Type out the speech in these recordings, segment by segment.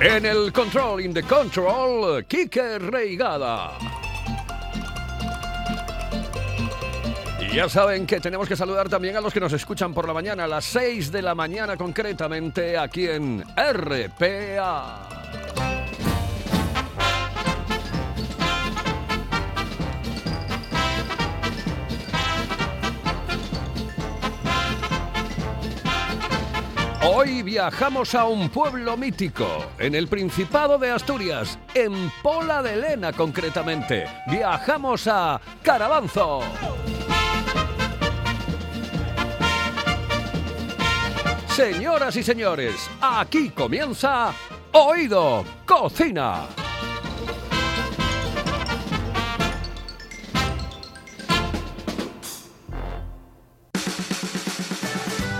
En el Control in the Control, Kike Reigada. Y ya saben que tenemos que saludar también a los que nos escuchan por la mañana, a las 6 de la mañana concretamente, aquí en RPA. Hoy viajamos a un pueblo mítico, en el Principado de Asturias, en Pola de Lena concretamente. Viajamos a Carabanzo. Señoras y señores, aquí comienza Oído Cocina.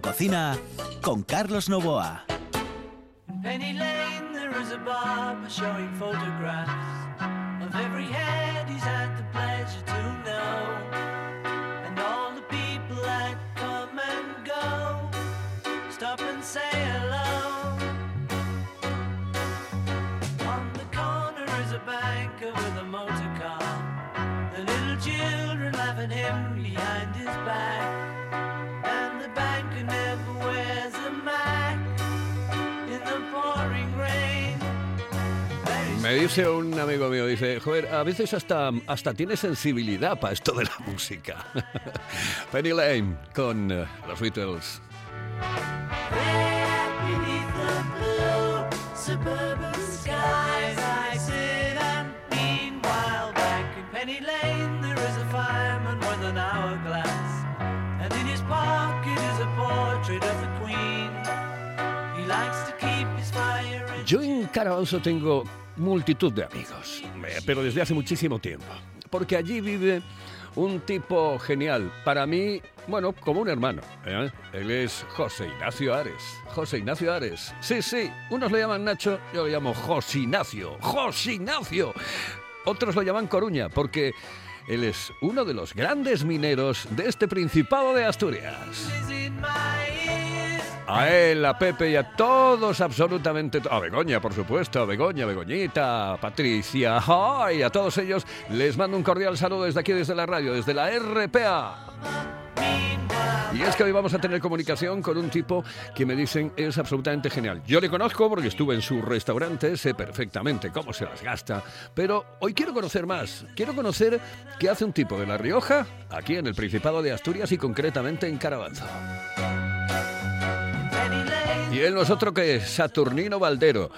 Cocina con Carlos Novoa. Lane, Me dice un amigo mío, dice, joder, a veces hasta, hasta tiene sensibilidad para esto de la música. Penny Lane con eh, los Beatles. Yo en Carabanzo tengo multitud de amigos, pero desde hace muchísimo tiempo, porque allí vive un tipo genial, para mí, bueno, como un hermano. ¿eh? Él es José Ignacio Ares. José Ignacio Ares. Sí, sí, unos le llaman Nacho, yo le llamo José Ignacio. José Ignacio. Otros lo llaman Coruña, porque él es uno de los grandes mineros de este Principado de Asturias. A él, a Pepe y a todos, absolutamente. A Begoña, por supuesto, a Begoña, Begoñita, a Patricia, ¡ay! a todos ellos les mando un cordial saludo desde aquí, desde la radio, desde la RPA. Y es que hoy vamos a tener comunicación con un tipo que me dicen es absolutamente genial. Yo le conozco porque estuve en su restaurante, sé perfectamente cómo se las gasta, pero hoy quiero conocer más. Quiero conocer qué hace un tipo de La Rioja, aquí en el Principado de Asturias y concretamente en Carabanzo. Y él no es otro que Saturnino Valdero.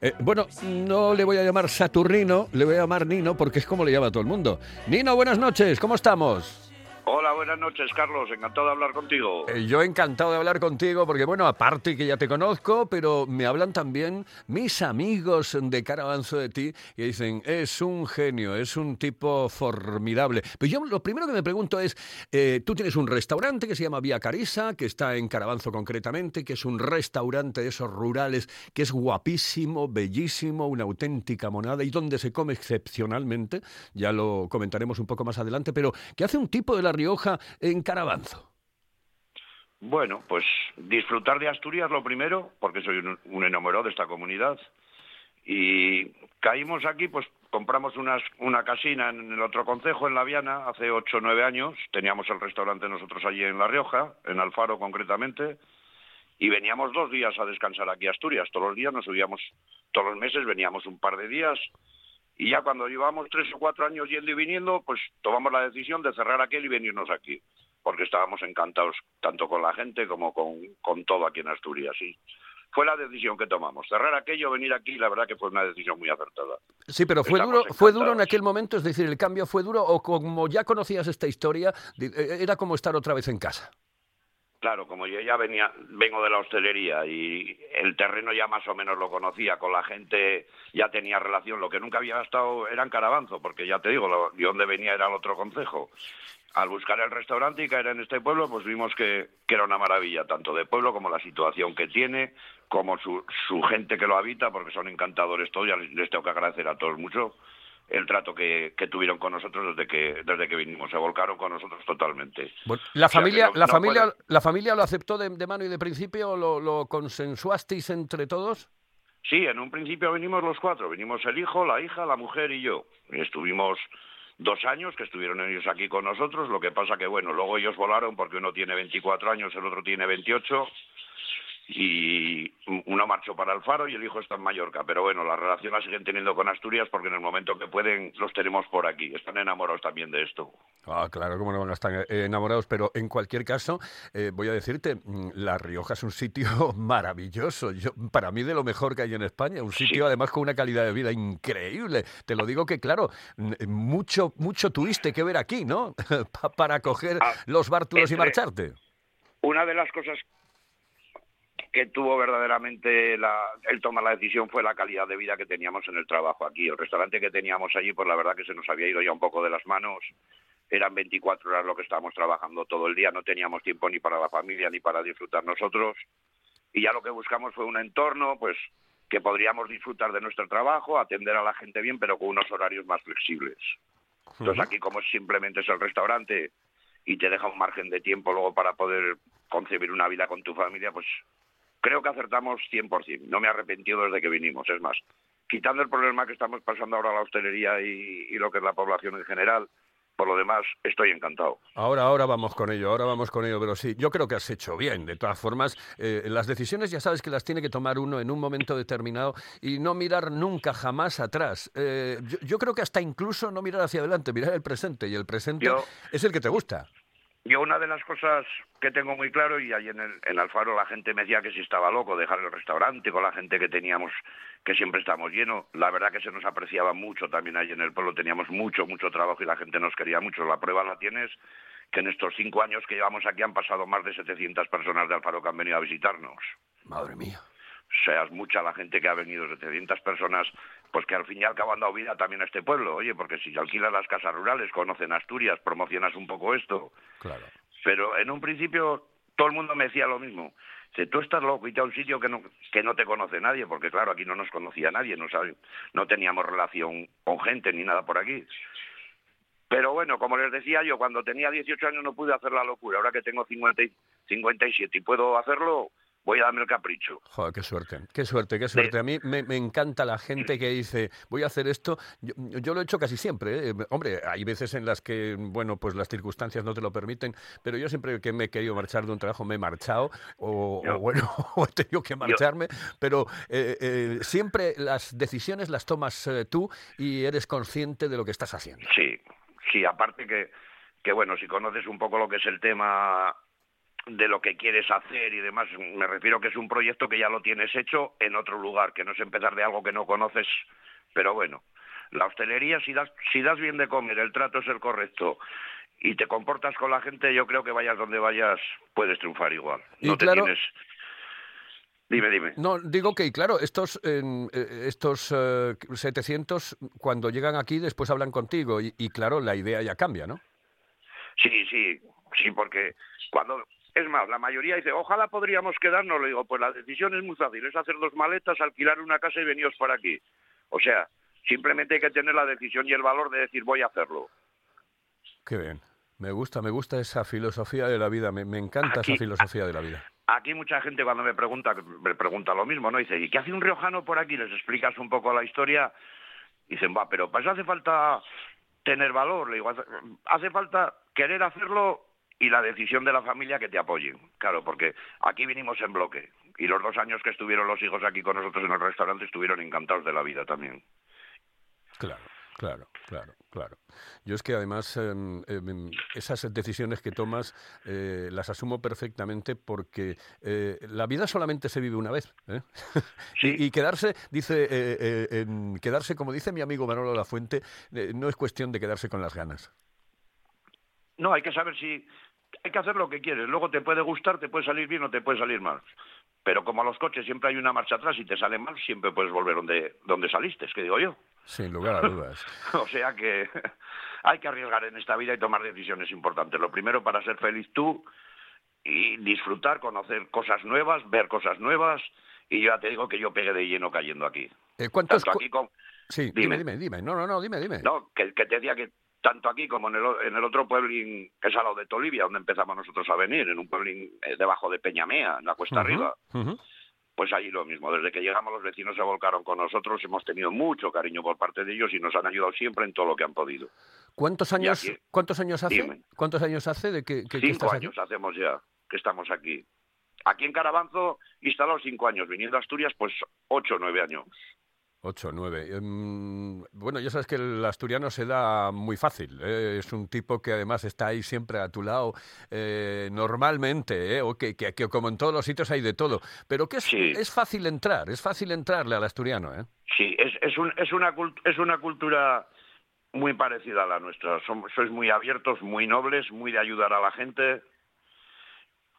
Eh, bueno, no le voy a llamar Saturnino, le voy a llamar Nino porque es como le llama a todo el mundo. Nino, buenas noches, ¿cómo estamos? Hola, buenas noches, Carlos. Encantado de hablar contigo. Eh, yo encantado de hablar contigo porque, bueno, aparte que ya te conozco, pero me hablan también mis amigos de Caravanzo de ti y dicen, es un genio, es un tipo formidable. Pero yo lo primero que me pregunto es, eh, tú tienes un restaurante que se llama Vía Carisa, que está en Caravanzo concretamente, que es un restaurante de esos rurales, que es guapísimo, bellísimo, una auténtica monada y donde se come excepcionalmente, ya lo comentaremos un poco más adelante, pero ¿qué hace un tipo de La Rioja en Caravanzo? Bueno, pues disfrutar de Asturias lo primero, porque soy un, un enamorado de esta comunidad. Y caímos aquí, pues compramos unas, una casina en el otro concejo, en La Viana, hace ocho o nueve años. Teníamos el restaurante nosotros allí en La Rioja, en Alfaro concretamente, y veníamos dos días a descansar aquí a Asturias. Todos los días nos subíamos, todos los meses veníamos un par de días, y ya cuando llevamos tres o cuatro años yendo y viniendo, pues tomamos la decisión de cerrar aquel y venirnos aquí, porque estábamos encantados tanto con la gente como con, con todo aquí en Asturias. Fue la decisión que tomamos. Cerrar aquello, venir aquí, la verdad que fue una decisión muy acertada. Sí, pero fue Estamos duro, fue duro en aquel momento, es decir, el cambio fue duro o como ya conocías esta historia, eh, era como estar otra vez en casa. Claro, como yo ya venía, vengo de la hostelería y el terreno ya más o menos lo conocía, con la gente ya tenía relación. Lo que nunca había estado era en Carabanzo, porque ya te digo, lo, de donde venía era el otro concejo. Al buscar el restaurante y caer en este pueblo, pues vimos que, era una maravilla, tanto de pueblo como la situación que tiene, como su, gente que lo habita, porque son encantadores todos, ya les tengo que agradecer a todos mucho el trato que, que tuvieron con nosotros desde que, desde que vinimos, se volcaron con nosotros totalmente. Bueno, la O sea, que familia, no- la no familia, puede- la familia lo aceptó de, de mano y de principio, lo, lo consensuasteis entre todos. Sí, en un principio venimos los cuatro. Vinimos el hijo, la hija, la mujer y yo. Estuvimos dos años que estuvieron ellos aquí con nosotros. Lo que pasa que, bueno, luego ellos volaron porque uno tiene 24 años, el otro tiene 28. Y uno marchó para el Faro y el hijo está en Mallorca. Pero bueno, la relación la siguen teniendo con Asturias porque en el momento que pueden los tenemos por aquí. Están enamorados también de esto. Ah, claro, cómo no van a estar eh, enamorados, pero en cualquier caso, eh, voy a decirte, mm, La Rioja es un sitio maravilloso, yo, para mí de lo mejor que hay en España, un sitio además con una calidad de vida increíble. Te lo digo que, claro, mm, mucho, mucho tuviste que ver aquí, ¿no? Pa- para coger Ah, los bártulos y marcharte. Una de las cosas que tuvo verdaderamente la, el tomar la decisión fue la calidad de vida que teníamos en el trabajo aquí. El restaurante que teníamos allí, pues la verdad que se nos había ido ya un poco de las manos. Eran 24 horas lo que estábamos trabajando todo el día, no teníamos tiempo ni para la familia ni para disfrutar nosotros. Y ya lo que buscamos fue un entorno, pues que podríamos disfrutar de nuestro trabajo, atender a la gente bien, pero con unos horarios más flexibles. Entonces aquí como simplemente es el restaurante y te deja un margen de tiempo luego para poder concebir una vida con tu familia, pues creo que acertamos 100%. No me he arrepentido desde que vinimos. Es más, quitando el problema que estamos pasando ahora la hostelería y, y lo que es la población en general, por lo demás estoy encantado. Ahora, ahora vamos con ello, ahora vamos con ello, pero sí, yo creo que has hecho bien. De todas formas, eh, las decisiones ya sabes que las tiene que tomar uno en un momento determinado y no mirar nunca, jamás atrás. Eh, yo, yo creo que hasta incluso no mirar hacia adelante, mirar el presente, y el presente Yo- es el que te gusta. Yo una de las cosas que tengo muy claro, y ahí en, el, en Alfaro la gente me decía que si estaba loco dejar el restaurante con la gente que teníamos, que siempre estamos llenos, la verdad que se nos apreciaba mucho también ahí en el pueblo, teníamos mucho, mucho trabajo y la gente nos quería mucho. La prueba la tienes que en estos cinco años que llevamos aquí han pasado más de 700 personas de Alfaro que han venido a visitarnos. Madre mía. O sea, es mucha la gente que ha venido, 700 personas, pues que al fin y al cabo han dado vida también a este pueblo. Oye, porque si alquilas las casas rurales, conocen Asturias, promocionas un poco esto. Claro. Pero en un principio todo el mundo me decía lo mismo. Dice, tú estás loco, y a un sitio que no, que no te conoce nadie, porque claro, aquí no nos conocía nadie, no, sabe- no teníamos relación con gente ni nada por aquí. Pero bueno, como les decía yo, cuando tenía 18 años no pude hacer la locura. Ahora que tengo 50 y- 57 y puedo hacerlo, voy a darme el capricho. Joder, qué suerte, qué suerte, qué suerte. A mí me, me encanta la gente que dice, voy a hacer esto. Yo, yo lo he hecho casi siempre. ¿eh? Hombre, hay veces en las que, bueno, pues las circunstancias no te lo permiten, pero yo siempre que me he querido marchar de un trabajo me he marchado, o, o Yo- bueno, o he tenido que marcharme, pero eh, eh, siempre las decisiones las tomas eh, tú y eres consciente de lo que estás haciendo. Sí, sí, aparte que, que bueno, si conoces un poco lo que es el tema de lo que quieres hacer y demás, me refiero que es un proyecto que ya lo tienes hecho en otro lugar, que no es empezar de algo que no conoces, pero bueno, la hostelería, si das, si das bien de comer, el trato es el correcto y te comportas con la gente, yo creo que vayas donde vayas, puedes triunfar igual. Y No te claro- tienes... Dime, dime. No, digo que, claro, estos, en, eh, estos eh, 700, cuando llegan aquí, después hablan contigo y, y, claro, la idea ya cambia, ¿no? Sí, sí, sí, porque cuando... Es más, la mayoría dice, ojalá podríamos quedarnos. Le digo, pues la decisión es muy fácil, es hacer dos maletas, alquilar una casa y veniros para aquí. O sea, simplemente hay que tener la decisión y el valor de decir, voy a hacerlo. Qué bien. Me gusta, me gusta esa filosofía de la vida, me, me encanta Aquí- esa filosofía de la vida. Aquí mucha gente cuando me pregunta, me pregunta lo mismo, ¿no? Dice, ¿y qué hace un riojano por aquí? Les explicas un poco la historia Dicen, va, pero para eso hace falta tener valor. Le digo, hace, hace falta querer hacerlo y la decisión de la familia que te apoyen. Claro, porque aquí vinimos en bloque. Y los dos años que estuvieron los hijos aquí con nosotros en el restaurante estuvieron encantados de la vida también. Claro, claro, claro, claro. Yo es que además em, em, esas decisiones que tomas eh, las asumo perfectamente porque eh, la vida solamente se vive una vez. ¿eh? Sí. y, y quedarse, dice, eh, eh, en quedarse, como dice mi amigo Manolo La Fuente, no es cuestión de quedarse con las ganas. No, hay que saber si... Hay que hacer lo que quieres. Luego te puede gustar, te puede salir bien o te puede salir mal. Pero como a los coches siempre hay una marcha atrás y te sale mal, siempre puedes volver donde, donde saliste, es que digo yo. Sin lugar a dudas. O sea que hay que arriesgar en esta vida y tomar decisiones importantes. Lo primero para ser feliz tú y disfrutar, conocer cosas nuevas, ver cosas nuevas. Y yo ya te digo que yo pegué de lleno cayendo aquí. Eh, ¿Cuántos? Tanto aquí como... Sí, dime, Dime. dime, dime. No, no, no, dime, dime. No, que, que te decía que tanto aquí como en el, en el otro pueblín que es al lado de Tolivia, donde empezamos nosotros a venir, en un pueblín eh, debajo de Peñamea, en la cuesta arriba, pues allí lo mismo. Desde que llegamos los vecinos se volcaron con nosotros, hemos tenido mucho cariño por parte de ellos y nos han ayudado siempre en todo lo que han podido. ¿Cuántos años, aquí- ¿Cuántos años hace? Dime. ¿Cuántos años hace de que, que- que cinco aquí? años hacemos ya que estamos aquí. Aquí en Carabanzo instalados cinco años, viniendo a Asturias pues ocho o nueve años. Ocho, nueve. Em, bueno, ya sabes que el asturiano se da muy fácil. ¿eh? Es un tipo que además está ahí siempre a tu lado eh, normalmente, ¿eh? o que, que- que como en todos los sitios hay de todo. Pero que es, Sí. es fácil entrar, es fácil entrarle al asturiano. ¿eh? Sí, es, es, un- es, una, es una cultura muy parecida a la nuestra. Somos, sois muy abiertos, muy nobles, muy de ayudar a la gente.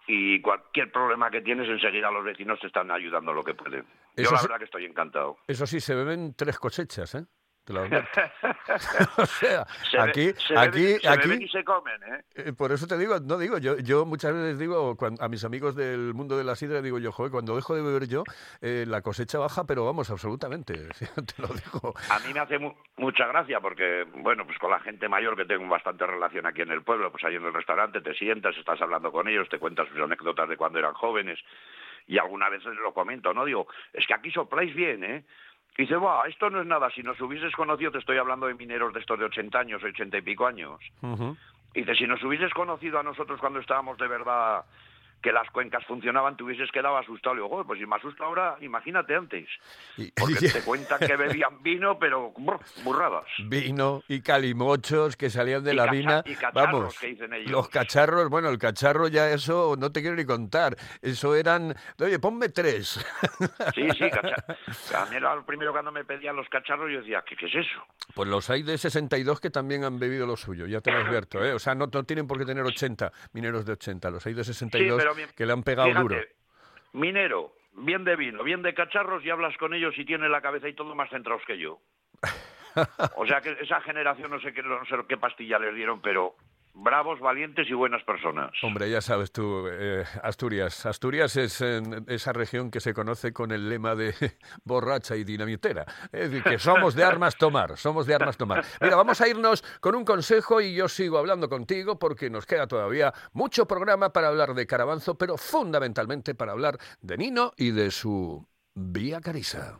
Y cualquier problema que tienes, enseguida los vecinos te están ayudando lo que pueden. Yo Eso la sí- verdad que estoy encantado. Eso sí, se beben tres cosechas, ¿eh? Te lo o sea, Se ve- aquí, se aquí, beben- se aquí, beben y se comen, ¿eh? Eh, Por eso te digo, no digo, yo, yo muchas veces digo cuan- a mis amigos del mundo de la sidra, digo yo, joder, cuando dejo de beber yo, eh, la cosecha baja, pero vamos, absolutamente, te lo digo. A mí me hace mu- mucha gracia porque, bueno, pues con la gente mayor que tengo bastante relación aquí en el pueblo, pues ahí en el restaurante te sientas, estás hablando con ellos, te cuentas sus anécdotas de cuando eran jóvenes y alguna vez les lo comento, ¿no? Digo, es que aquí sopláis bien, ¿eh? Y dice, va, esto no es nada, si nos hubieses conocido, te estoy hablando de mineros de estos de 80 años, 80 y pico años. Y dice, si nos hubieses conocido a nosotros cuando estábamos de verdad que las cuencas funcionaban, te hubieses quedado asustado. Le digo, "Joder, pues si me asusta ahora, imagínate antes. Porque te cuentan que bebían vino, pero brr, burradas. Vino y calimochos que salían de Y la vina. y cacharros, Vamos, que dicen ellos. los cacharros, bueno, el cacharro ya eso no te quiero ni contar. Eso eran, oye, ponme tres. Sí, sí, cacharros. A mí era lo primero cuando me pedían los cacharros, yo decía, ¿qué, qué es eso? Pues los hay de 62 que también han bebido lo suyo, ya te lo advierto, ¿eh? O sea, no, no tienen por qué tener 80, mineros de 80, los hay de 62 pero que le han pegado Fíjate, duro. minero, bien de vino, bien de cacharros, y hablas con ellos y tienen la cabeza y todo más centrados que yo. O sea que esa generación no sé qué, no sé qué pastilla les dieron, pero bravos, valientes y buenas personas. Hombre, ya sabes tú, eh, Asturias. Asturias es eh, esa región que se conoce con el lema de borracha y dinamitera. Es decir, que somos de armas tomar, somos de armas tomar. Mira, vamos a irnos con un consejo y yo sigo hablando contigo porque nos queda todavía mucho programa para hablar de Carabanzo, pero fundamentalmente para hablar de Nino y de su Vía Carisa.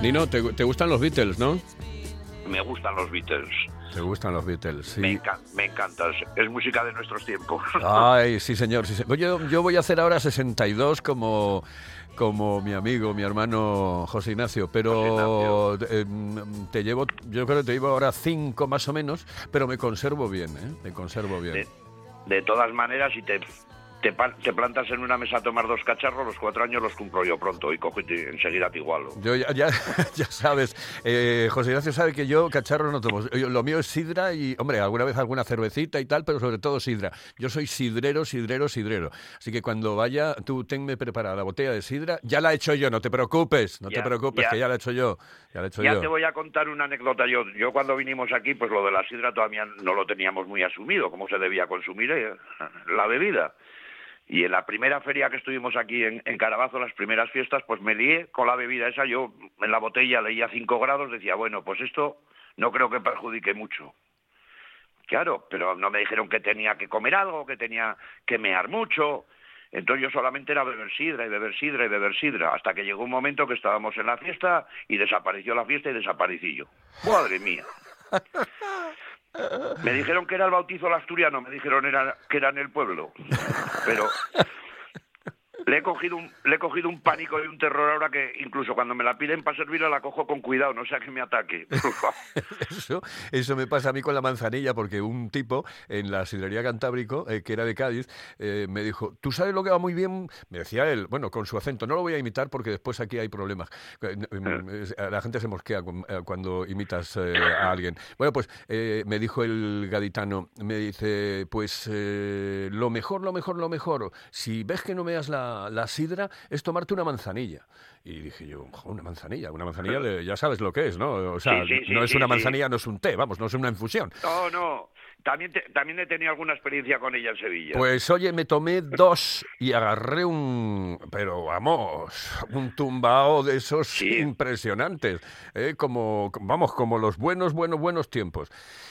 Nino, te, te gustan los Beatles, ¿no? Me gustan los Beatles. Te gustan los Beatles, sí. Me, enca- me encanta. Es- música de nuestros tiempos. Ay, sí, señor. Sí, se- yo, yo voy a hacer ahora 62 como, como mi amigo, mi hermano José Ignacio, pero eh, te llevo, yo creo que te llevo ahora 5 más o menos, pero me conservo bien, ¿eh? Me conservo bien. De, de todas maneras, si te, te, te plantas en una mesa a tomar dos cacharros, los cuatro años los cumplo yo pronto y cojo y te- enseguida te igualo. Yo ya, ya, ya sabes, eh, José Ignacio sabe que yo cacharro no tomo. Yo- lo mío es sidra y, hombre, alguna vez alguna cervecita y tal, pero sobre todo sidra. Yo soy sidrero, sidrero, sidrero. Así que cuando vaya, tú tenme preparada la botella de sidra. Ya la he hecho yo, no te preocupes, no Ya, te preocupes, ya. que ya la he hecho yo. Ya la he hecho Ya yo. te voy a contar una anécdota. Yo, yo cuando vinimos aquí, pues lo de la sidra todavía no lo teníamos muy asumido, cómo se debía consumir eh, la bebida. Y en la primera feria que estuvimos aquí en, Carabazo, las primeras fiestas, pues me lié con la bebida esa. Yo en la botella leía 5 grados, decía, bueno, pues esto no creo que perjudique mucho. Claro, pero no me dijeron que tenía que comer algo, que tenía que mear mucho. Entonces yo solamente era beber sidra y beber sidra y beber sidra, hasta que llegó un momento que estábamos en la fiesta y desapareció la fiesta y desaparecí yo. ¡Madre mía! Me dijeron que era el bautizo al asturiano, me dijeron que era en el pueblo. Pero le he, cogido un, le he cogido un pánico y un terror ahora que incluso cuando me la piden para servirla la cojo con cuidado, no sea que me ataque. Eso, eso me pasa a mí con la manzanilla, porque un tipo en la sidrería Cantábrico, eh, que era de Cádiz, eh, me dijo, ¿tú sabes lo que va muy bien? Me decía él, bueno, con su acento, no lo voy a imitar porque después aquí hay problemas. Eh, eh, La gente se mosquea cu- cuando imitas eh, a alguien. Bueno, pues eh, me dijo el gaditano, me dice, pues lo mejor, lo mejor, lo mejor, si ves que no me das la, la sidra, es tomarte una manzanilla. Y dije yo, "Jo, una manzanilla, una manzanilla, de- ya sabes lo que es, ¿no? O sea, Sí, sí, sí, no es una manzanilla, no es un té, vamos, no es una infusión. No, no. También, te- también he tenido alguna experiencia con ella en Sevilla. Pues oye, me tomé dos y agarré un, pero vamos, un tumbao de esos impresionantes, ¿eh? como, vamos, como los buenos, buenos, buenos tiempos.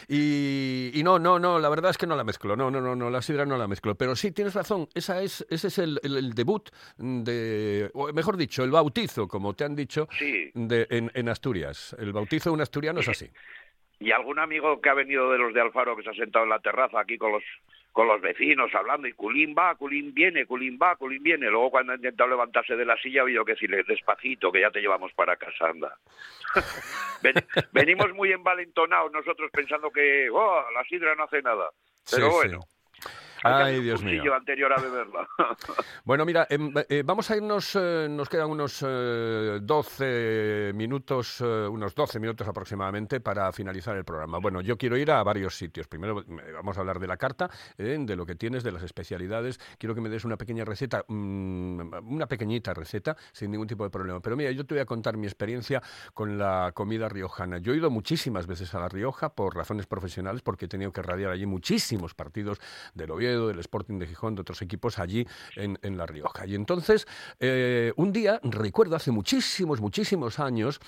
Y, y no, no, no, la verdad es que no la mezclo, no, no, no, no, la sidra no la mezclo, pero sí, tienes razón, esa es, ese es el, el- el debut de, o mejor dicho, el bautizo, como te han dicho, de, en, en Asturias. El bautizo de un asturiano es así. Y algún amigo que ha venido de los de Alfaro que se ha sentado en la terraza aquí con los con los vecinos hablando y Culín va, Culín viene, Culín va, Culín viene. Luego cuando ha intentado levantarse de la silla ha habido que decirle despacito que ya te llevamos para casa, anda. Ven- venimos muy envalentonados nosotros pensando que oh, la sidra no hace nada. Pero Sí, bueno, Ay, Dios mío. anterior a beberla. Bueno, mira, em, eh, vamos a irnos, eh, nos quedan unos eh, 12 minutos, eh, unos 12 minutos aproximadamente para finalizar el programa. Bueno, yo quiero ir a varios sitios. Primero vamos a hablar de la carta, de lo que tienes, de las especialidades. Quiero que me des una pequeña receta, mm, una pequeñita receta, sin ningún tipo de problema. Pero mira, yo te voy a contar mi experiencia con la comida riojana. Yo he ido muchísimas veces a La Rioja por razones profesionales, porque he tenido que radiar allí muchísimos partidos del Oviedo, del Sporting de Gijón, de otros equipos allí en, La Rioja. Y entonces, eh, un día, recuerdo hace muchísimos, muchísimos años,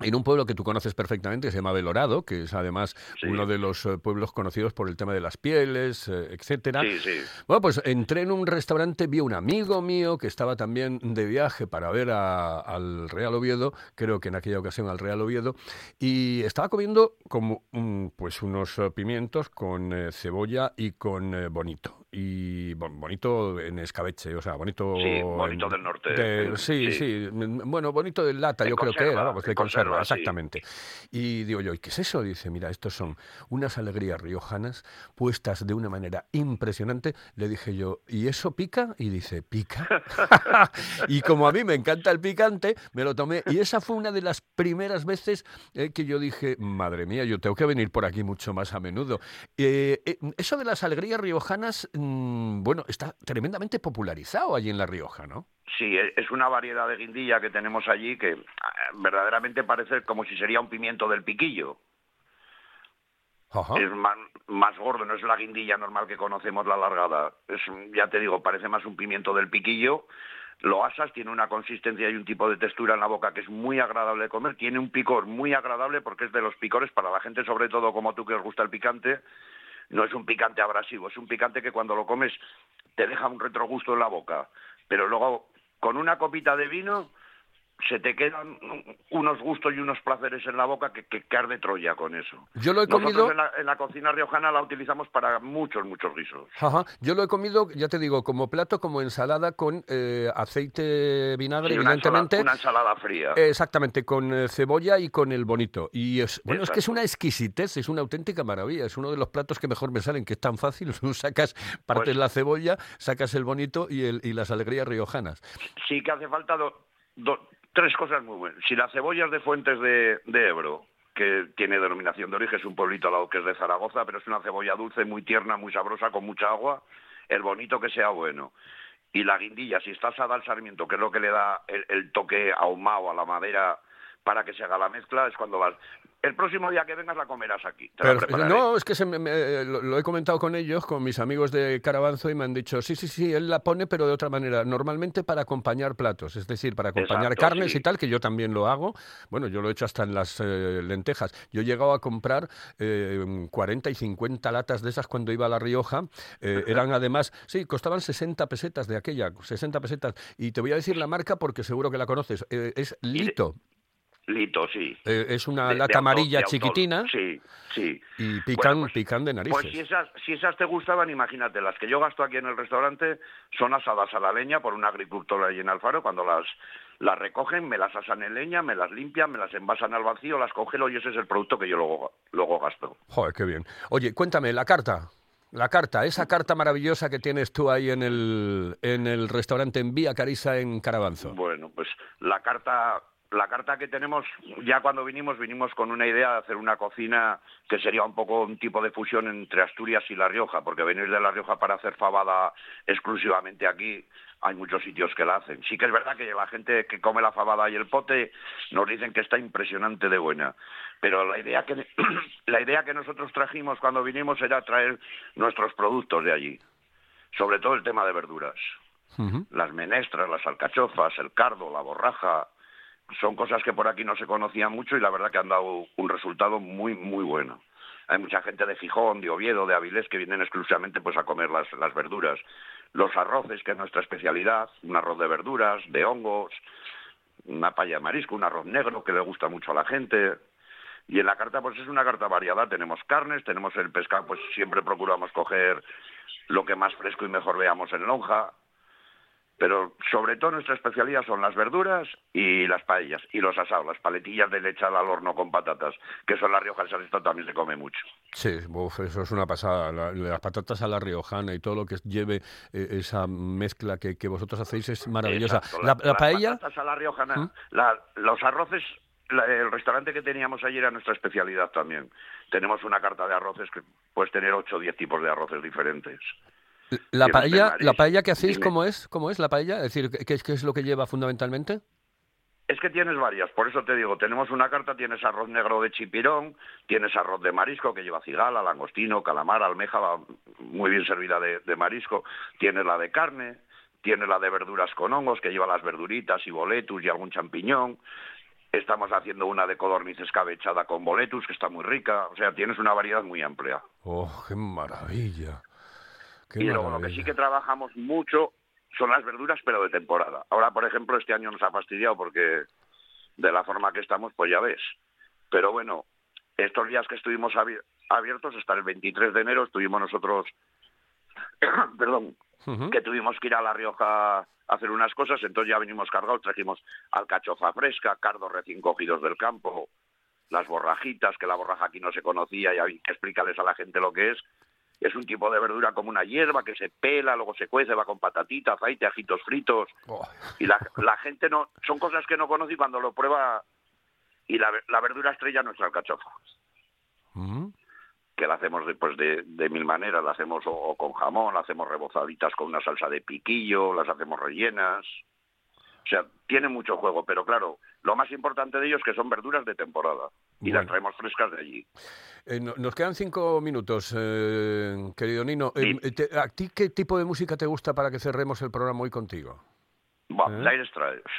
en un pueblo que tú conoces perfectamente, que se llama Belorado, que es además uno de los eh, pueblos conocidos por el tema de las pieles, eh, etcétera. Sí, sí. Bueno, pues entré en un restaurante, vi a un amigo mío que estaba también de viaje para ver a- al Real Oviedo, creo que en aquella ocasión al Real Oviedo, y estaba comiendo como pues unos eh, pimientos con cebolla y con bonito. Y bon- bonito en escabeche, o sea, bonito... Sí, bonito en- del norte. de- sí, Sí. sí, mm, bueno, bonito de lata, De yo creo que era, vamos, de de conserva, conserva, sí. exactamente. Y digo yo, ¿y qué es eso? Dice, mira, estos son unas alegrías riojanas puestas de una manera impresionante. Le dije yo, ¿y eso pica? Y dice, ¿pica? y como a mí me encanta el picante, me lo tomé. Y esa fue una de las primeras veces eh, que yo dije, madre mía, yo tengo que venir por aquí mucho más a menudo. Eh, eh, eso de las alegrías riojanas, mm, bueno, está tremendamente popularizado allí en La Rioja, ¿no? Sí, e- es una variedad de guindilla que tenemos allí que ah, verdaderamente parece como si sería un pimiento del piquillo. Ajá. Es más, más gordo, no es la guindilla normal que conocemos, la alargada. Es, ya te digo, parece más un pimiento del piquillo. lo asas, tiene una consistencia y un tipo de textura en la boca que es muy agradable de comer, tiene un picor muy agradable porque es de los picores para la gente, sobre todo como tú que os gusta el picante, no es un picante abrasivo, es un picante que cuando lo comes te deja un retrogusto en la boca, pero luego con una copita de vino se te quedan unos gustos y unos placeres en la boca que, que, que arde Troya con eso. Yo lo he Nosotros comido- en la, en la cocina riojana la utilizamos para muchos, muchos guisos. Ajá. Yo lo he comido, ya te digo, como plato, como ensalada con eh, aceite, vinagre, Sí, una, evidentemente. ensalada, una ensalada fría. Exactamente, con eh, cebolla y con el bonito. Y es, bueno, es que es una exquisitez, es una auténtica maravilla. Es uno de los platos que mejor me salen, que es tan fácil. Tú sacas, partes Pues- la cebolla, sacas el bonito y, el, y las alegrías riojanas. sí que hace falta do- do- tres cosas muy buenas. Si la cebolla es de Fuentes de, de Ebro, que tiene denominación de origen, es un pueblito al lado que es de Zaragoza, pero es una cebolla dulce, muy tierna, muy sabrosa, con mucha agua, el bonito que sea bueno. Y la guindilla, si está asada al sarmiento, que es lo que le da el, el toque ahumado a la madera para que se haga la mezcla, es cuando vas. El próximo día que vengas la comerás aquí. Te Pero, no, es que se me- me- lo, lo he comentado con ellos, con mis amigos de Carabanzo, y me han dicho, sí, sí, sí, él la pone, pero de otra manera, normalmente para acompañar platos, es decir, para acompañar Exacto, carnes sí. y tal, que yo también lo hago. Bueno, yo lo he hecho hasta en las eh, lentejas. Yo he llegado a comprar eh, 40 y 50 latas de esas cuando iba a La Rioja. Eh, eran además, sí, costaban 60 pesetas de aquella, 60 pesetas. Y te voy a decir la marca porque seguro que la conoces. Eh, es Lito. Lito, sí. Eh, es una De- lata amarilla chiquitina Sí, sí. y pican, Bueno, pues- pican de narices. Pues si esas, si esas te gustaban, imagínate, las que yo gasto aquí en el restaurante son asadas a la leña por un agricultor allí en Alfaro. Cuando las, las recogen, me las asan en leña, me las limpian, me las envasan al vacío, las congelo y ese es el producto que yo luego, luego gasto. Joder, qué bien. Oye, cuéntame, la carta. La carta, esa carta maravillosa que tienes tú ahí en el, en el restaurante en Vía Carisa en Carabanzo. Bueno, pues la carta, la carta que tenemos, ya cuando vinimos, vinimos con una idea de hacer una cocina que sería un poco un tipo de fusión entre Asturias y La Rioja, porque venir de La Rioja para hacer fabada exclusivamente aquí, hay muchos sitios que la hacen. Sí que es verdad que la gente que come la fabada y el pote nos dicen que está impresionante de buena, pero la idea que la idea que nosotros trajimos cuando vinimos era traer nuestros productos de allí, sobre todo el tema de verduras las menestras, las alcachofas, el cardo, la borraja, son cosas que por aquí no se conocían mucho y la verdad que han dado un resultado muy, muy bueno. Hay mucha gente de Gijón, de Oviedo, de Avilés que vienen exclusivamente pues a comer las, las verduras. Los arroces, que es nuestra especialidad, un arroz de verduras, de hongos, una palla de marisco, un arroz negro que le gusta mucho a la gente. Y en la carta pues es una carta variada, tenemos carnes, tenemos el pescado, pues siempre procuramos coger lo que más fresco y mejor veamos en lonja, pero sobre todo nuestra especialidad son las verduras y las paellas y los asados, las paletillas de leche al horno con patatas, que son las riojas, esto también se come mucho. Sí, uf, eso es una pasada. La- las patatas a la riojana y todo lo que lleve eh, esa mezcla que, que vosotros hacéis es maravillosa. Exacto, La, la- la las paella, patatas a la riojana, ¿Mm? la- los arroces, la- el restaurante que teníamos ayer era nuestra especialidad también. Tenemos una carta de arroces que puedes tener 8 o 10 tipos de arroces diferentes. La paella, la paella que hacéis, Dime. ¿cómo es? ¿Cómo es la paella? Es decir, ¿qué, es- qué es lo que lleva fundamentalmente? Es que tienes varias, por eso te digo, tenemos una carta, tienes arroz negro de chipirón, tienes arroz de marisco que lleva cigala, langostino, calamar, almeja, muy bien servida de, de marisco, tienes la de carne, tienes la de verduras con hongos que lleva las verduritas y boletus y algún champiñón, estamos haciendo una de codorniz escabechada con boletus que está muy rica, o sea, tienes una variedad muy amplia. ¡Oh, qué maravilla! Qué y luego lo que sí que trabajamos mucho son las verduras, pero de temporada. Ahora, por ejemplo, este año nos ha fastidiado porque de la forma que estamos, pues ya ves. Pero bueno, estos días que estuvimos abi- abiertos, hasta el 23 de enero, estuvimos nosotros, perdón, que tuvimos que ir a La Rioja a hacer unas cosas, entonces ya venimos cargados, trajimos alcachofa fresca, cardos recién cogidos del campo, las borrajitas, que la borraja aquí no se conocía, y explicarles a la gente lo que es. Es un tipo de verdura como una hierba que se pela, luego se cuece, va con patatita, aceite, ajitos fritos, Oh, y la, la gente no, son cosas que no conoce y cuando lo prueba, y la, la verdura estrella nuestra alcachofa ujú. que la hacemos de, pues de, de mil maneras, la hacemos o, o con jamón, la hacemos rebozaditas con una salsa de piquillo, las hacemos rellenas. O sea, tiene mucho juego, pero claro, lo más importante de ello es que son verduras de temporada y las Bueno. traemos frescas de allí. Eh, no- nos quedan cinco minutos, eh, querido Nino. Eh, te- ¿A ti qué tipo de música te gusta para que cerremos el programa hoy contigo? ¿Eh? Dire Straits.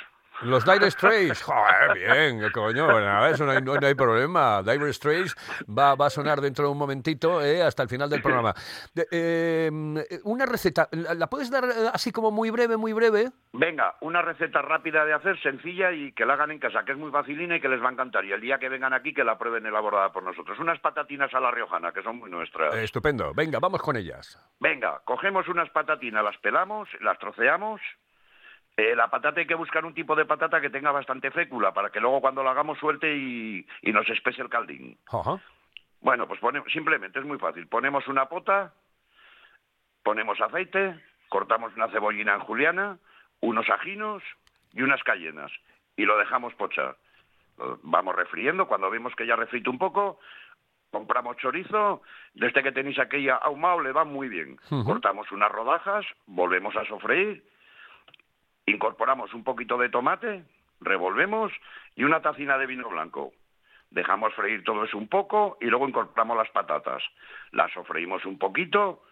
Los Dire Straits, joder, bien, coño, bueno, eso no hay, no, hay problema. Dire Straits va, va a sonar dentro de un momentito eh, hasta el final del programa. De- eh, una receta, ¿la puedes dar eh, así como muy breve, muy breve? Venga, una receta rápida de hacer, sencilla y que la hagan en casa, que es muy facilina y que les va a encantar. Y el día que vengan aquí, que la prueben elaborada por nosotros. Unas patatinas a la riojana, que son muy nuestras. Estupendo, venga, vamos con ellas. Venga, cogemos unas patatinas, las pelamos, las troceamos. Eh, la patata hay que buscar un tipo de patata que tenga bastante fécula para que luego cuando la hagamos suelte y, y nos espese el caldín. Ajá. Bueno, pues ponemos, simplemente es muy fácil. Ponemos una pota, ponemos aceite, cortamos una cebollina en juliana, unos ajinos y unas cayenas y lo dejamos pochar. Lo Vamos refriendo, cuando vemos que ya refrito un poco, compramos chorizo, desde que tenéis aquella ahumado le va muy bien. Cortamos unas rodajas, volvemos a sofreír, incorporamos un poquito de tomate, revolvemos y una tacina de vino blanco. Dejamos freír todo eso un poco y luego incorporamos las patatas. Las sofreímos un poquito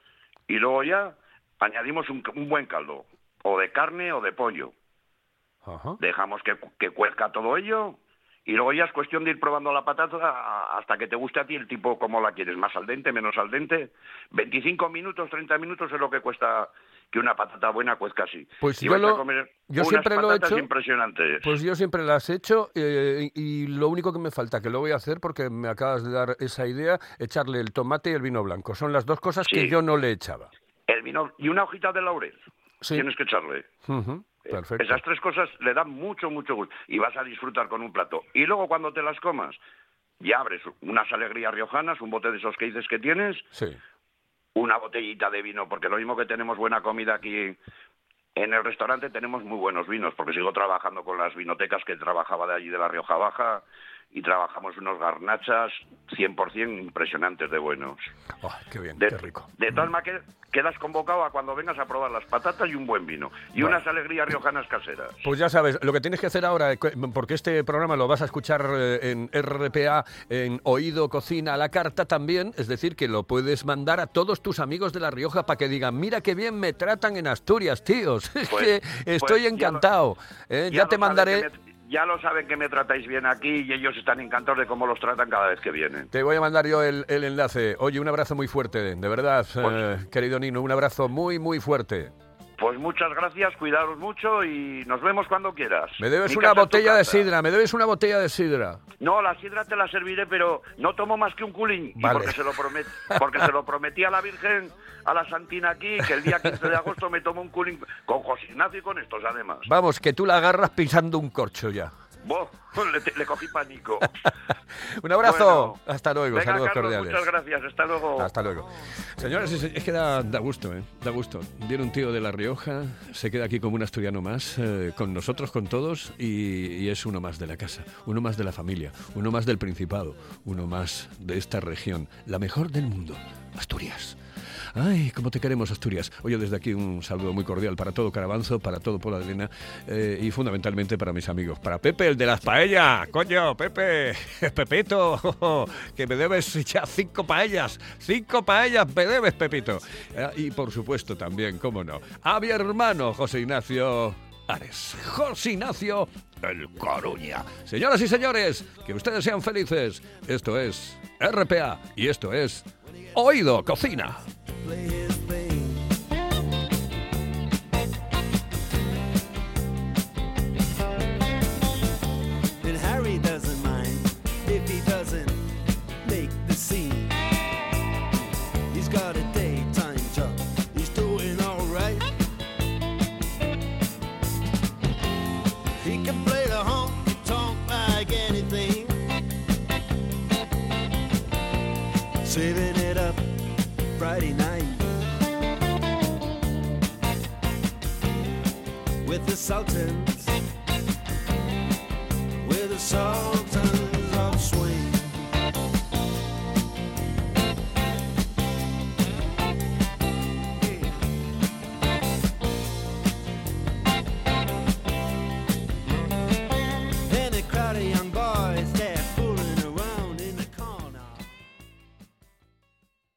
y luego ya añadimos un, un buen caldo, o de carne o de pollo. Ajá. Dejamos que, que cuezca todo ello y luego ya es cuestión de ir probando la patata hasta que te guste a ti el tipo como la quieres, más al dente, menos al dente. 25 minutos, 30 minutos es lo que cuesta que una patata buena cuezca así. Pues Y yo lo- siempre lo he hecho. impresionantes. Pues yo siempre las he hecho eh, y lo único que me falta, que lo voy a hacer porque me acabas de dar esa idea, echarle el tomate y el vino blanco. Son las dos cosas que yo no le echaba. El vino y una hojita de laurel. Sí. Tienes que echarle. Eh, Perfecto. Esas tres cosas le dan mucho, mucho gusto y vas a disfrutar con un plato. Y luego cuando te las comas, ya abres unas alegrías riojanas, un bote de esos que dices que tienes, Sí. Una botellita de vino, porque lo mismo que tenemos buena comida aquí en el restaurante, tenemos muy buenos vinos, porque sigo trabajando con las vinotecas que trabajaba de allí de la Rioja Baja y trabajamos unos garnachas 100% impresionantes de buenos. Oh, qué bien, De, qué rico. de tal manera que quedas convocado a cuando vengas a probar las patatas y un buen vino. Y Bueno. unas alegrías riojanas caseras. Pues ya sabes, lo que tienes que hacer ahora, eh, porque este programa lo vas a escuchar eh, en RPA, en Oído Cocina a la Carta también, es decir, que lo puedes mandar a todos tus amigos de La Rioja para que digan, mira qué bien me tratan en Asturias, tíos. Es Pues- que pues estoy ya lo- encantado. eh, ya, te mandaré... ya lo saben que me tratáis bien aquí y ellos están encantados de cómo los tratan cada vez que vienen. Te voy a mandar yo el, el enlace. Oye, un abrazo muy fuerte, de verdad, eh, Pues- querido Nino, un abrazo muy, muy fuerte. Pues muchas gracias, cuidaros mucho y nos vemos cuando quieras. Me debes Mi una botella de sidra, me debes una botella de sidra. No, la sidra te la serviré, pero no tomo más que un culín. Vale. Porque, se lo promet- porque se lo prometí a la Virgen, a la Santina aquí, que el día 15 de agosto me tomo un culín con José Ignacio y con estos además. Vamos, que tú la agarras pisando un corcho ya. Buah, le, le cogí pánico. Un abrazo. Bueno. Hasta luego. Venga, Saludos Carlos, cordiales. muchas gracias. Hasta luego. Hasta luego. Señores, es, es que da, da gusto, ¿eh? Da gusto. Viene un tío de La Rioja, se queda aquí como un asturiano más, eh, con nosotros, con todos, y, y es uno más de la casa, uno más de la familia, uno más del Principado, uno más de esta región, la mejor del mundo, Asturias. Ay, cómo te queremos, Asturias. Oye, desde aquí un saludo muy cordial para todo Carabanzo, para todo Puebla de Arena eh, y fundamentalmente para mis amigos. Para Pepe, el de las paellas. Coño, Pepe, Pepito, que me debes ya cinco paellas. Cinco paellas me debes, Pepito. Eh, y por supuesto también, cómo no, a mi hermano José Ignacio Ares. José Ignacio El Coruña. Señoras y señores, que ustedes sean felices. Esto es RPA y esto es Oído Cocina.